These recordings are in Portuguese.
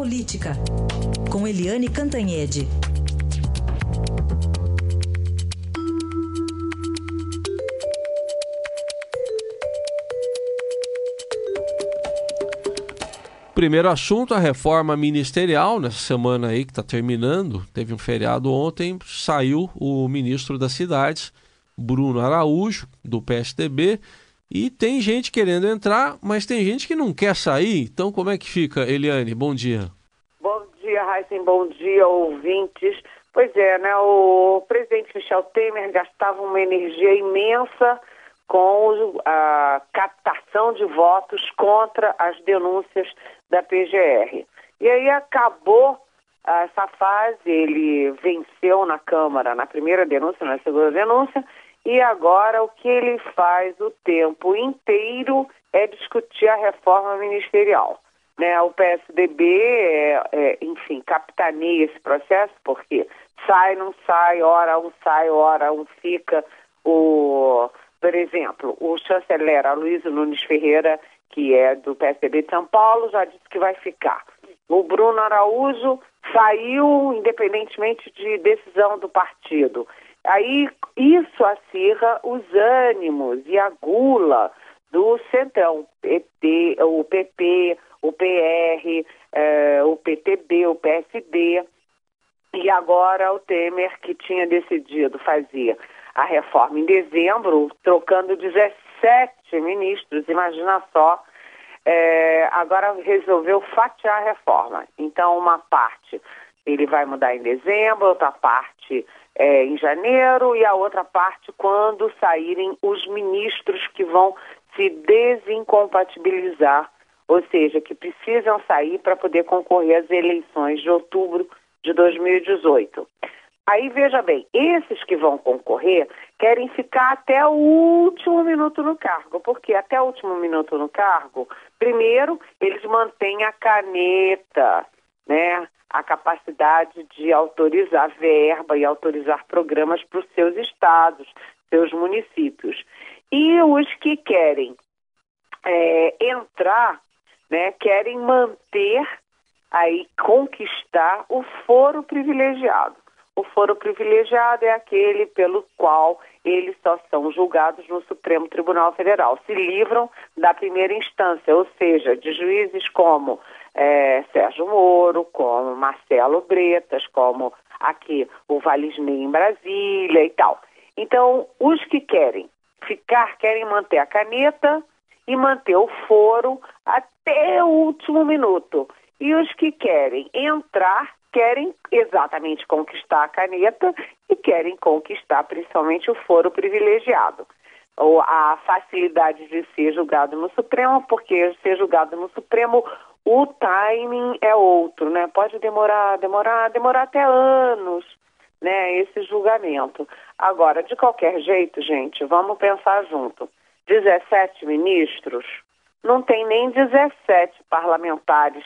Política, com Eliane Cantanhede. Primeiro assunto, a reforma ministerial, nessa semana aí que está terminando, teve um feriado ontem, saiu o ministro das cidades, Bruno Araújo, do PSDB, e tem gente querendo entrar, mas tem gente que não quer sair. Então, como é que fica, Eliane? Bom dia. Bom dia, Heisen. Bom dia, ouvintes. Pois é, né? O presidente Michel Temer gastava uma energia imensa com a captação de votos contra as denúncias da PGR. E aí acabou essa fase, ele venceu na Câmara na primeira denúncia, na segunda denúncia, e agora o que ele faz o tempo inteiro é discutir a reforma ministerial. Né? O PSDB, é, é, enfim, capitaneia esse processo, porque sai, não sai, hora um sai, hora um fica. O, por exemplo, o chanceler Aloysio Nunes Ferreira, que é do PSDB de São Paulo, já disse que vai ficar. O Bruno Araújo saiu independentemente de decisão do partido. Aí isso acirra os ânimos e a gula do Centrão, PT, o PP, o PR, eh, o PTB, o PSD. E agora o Temer, que tinha decidido fazer a reforma em dezembro, trocando 17 ministros, imagina só, eh, agora resolveu fatiar a reforma. Então, uma parte ele vai mudar em dezembro, outra parte é, em janeiro e a outra parte quando saírem os ministros que vão se desincompatibilizar, ou seja, que precisam sair para poder concorrer às eleições de outubro de 2018. Aí veja bem, esses que vão concorrer querem ficar até o último minuto no cargo, porque até o último minuto no cargo, primeiro, eles mantêm a caneta, né? A capacidade de autorizar verba e autorizar programas para os seus estados, seus municípios. E os que querem é, entrar, né, querem manter aí conquistar o foro privilegiado. O foro privilegiado é aquele pelo qual eles só são julgados no Supremo Tribunal Federal. Se livram da primeira instância, ou seja, de juízes como é, Sérgio Moro, como Marcelo Bretas, como aqui o Valisney em Brasília e tal. Então, os que querem ficar, querem manter a caneta e manter o foro até o último minuto. E os que querem entrar, querem exatamente conquistar a caneta e querem conquistar principalmente o foro privilegiado. Ou a facilidade de ser julgado no Supremo, porque ser julgado no Supremo o timing é outro, né? Pode demorar, demorar, demorar até anos, né? Esse julgamento. Agora, de qualquer jeito, gente, vamos pensar junto. 17 ministros, não tem nem 17 parlamentares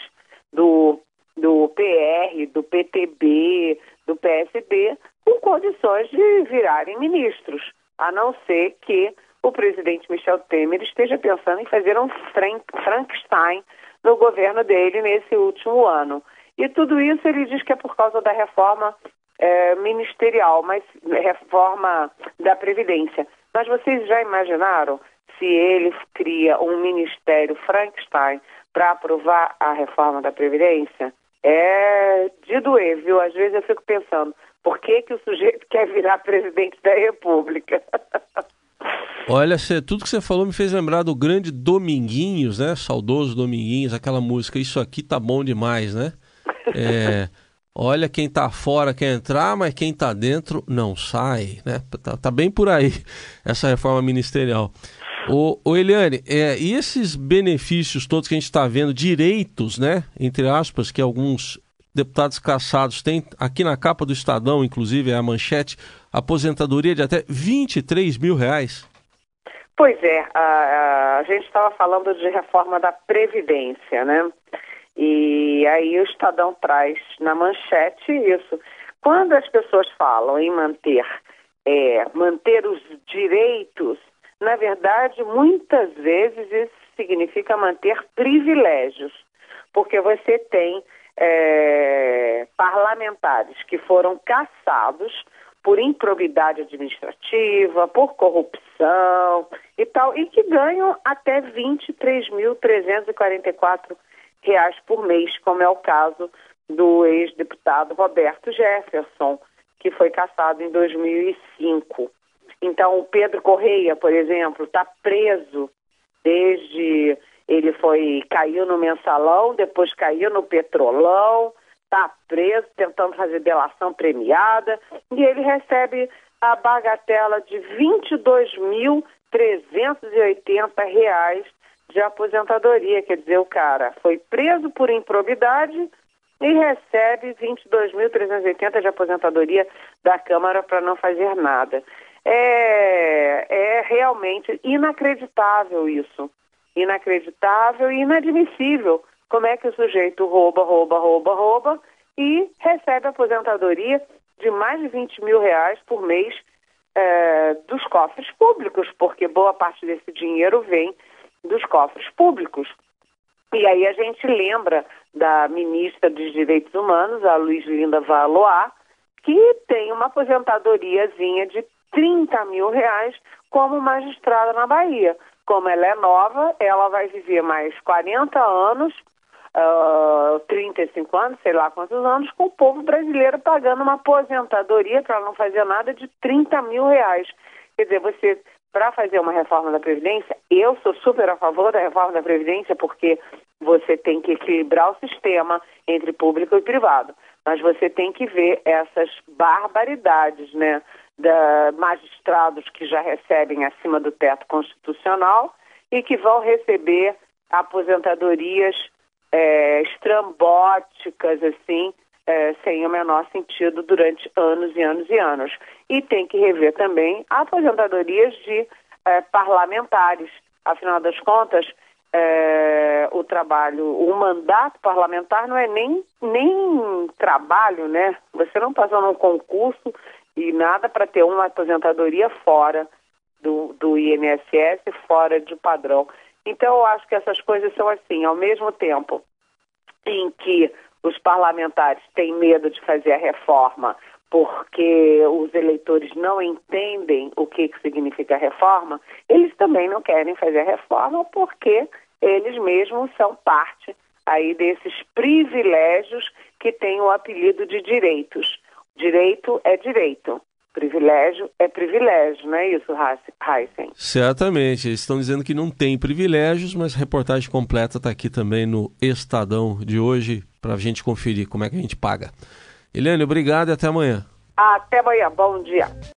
do, do PR, do PTB, do PSD, com condições de virarem ministros, a não ser que o presidente Michel Temer esteja pensando em fazer um Frankenstein no governo dele nesse último ano. E tudo isso ele diz que é por causa da reforma é, ministerial, mas reforma da Previdência. Mas vocês já imaginaram se ele cria um ministério Frankenstein para aprovar a reforma da Previdência? É de doer, viu? Às vezes eu fico pensando, por que, que o sujeito quer virar presidente da República? Olha, cê, tudo que você falou me fez lembrar do grande Dominguinhos, né? Saudoso Dominguinhos, aquela música Isso aqui tá bom demais, né? É, olha, quem tá fora quer entrar, mas quem tá dentro não sai, né? Tá, tá bem por aí essa reforma ministerial. O, Eliane, é, e esses benefícios todos que a gente está vendo, direitos, né? Entre aspas, que alguns deputados caçados têm, aqui na capa do Estadão, inclusive, é a manchete, aposentadoria de até 23 mil reais. Pois é, a, a gente estava falando de reforma da Previdência, né? E aí o Estadão traz na manchete isso. Quando as pessoas falam em manter, é, manter os direitos, na verdade, muitas vezes isso significa manter privilégios, porque você tem é, parlamentares que foram caçados por improbidade administrativa, por corrupção e tal, e que ganham até 23.344 reais por mês, como é o caso do ex-deputado Roberto Jefferson, que foi caçado em 2005. Então, o Pedro Correia, por exemplo, está preso desde ele foi caiu no mensalão, depois caiu no petrolão, está preso tentando fazer delação premiada e ele recebe a bagatela de 22.380 reais de aposentadoria. Quer dizer, o cara foi preso por improbidade e recebe 22.380 de aposentadoria da Câmara para não fazer nada. É, é realmente inacreditável isso. Inacreditável e inadmissível. Como é que o sujeito rouba, rouba, rouba, rouba e recebe aposentadoria de mais de 20 mil reais por mês é, dos cofres públicos, porque boa parte desse dinheiro vem dos cofres públicos. E aí a gente lembra da ministra dos Direitos Humanos, a Luiz Linda Valois, que tem uma aposentadoriazinha de 30 mil reais como magistrada na Bahia. Como ela é nova, ela vai viver mais 40 anos, uh, ah, 35 anos, sei lá quantos anos, com o povo brasileiro pagando uma aposentadoria para não fazer nada de 30 mil reais. Quer dizer, você, para fazer uma reforma da Previdência, eu sou super a favor da reforma da Previdência, porque você tem que equilibrar o sistema entre público e privado. Mas você tem que ver essas barbaridades, né? Da magistrados que já recebem acima do teto constitucional e que vão receber aposentadorias é, estrambóticas, assim, é, sem o menor sentido durante anos e anos e anos. E tem que rever também aposentadorias de é, parlamentares. Afinal das contas, é, o trabalho, o mandato parlamentar não é nem, nem trabalho, né? Você não passou num concurso e nada para ter uma aposentadoria fora do, do INSS, fora de padrão. Então, eu acho que essas coisas são assim, ao mesmo tempo em que os parlamentares têm medo de fazer a reforma porque os eleitores não entendem o que, que significa reforma, eles também não querem fazer a reforma porque eles mesmos são parte aí desses privilégios que têm o apelido de direitos. Direito é direito. Privilégio é privilégio, não é isso, Heisen? Certamente. Eles estão dizendo que não tem privilégios, mas a reportagem completa está aqui também no Estadão de hoje para a gente conferir como é que a gente paga. Eliane, obrigado e até amanhã. Até amanhã. Bom dia.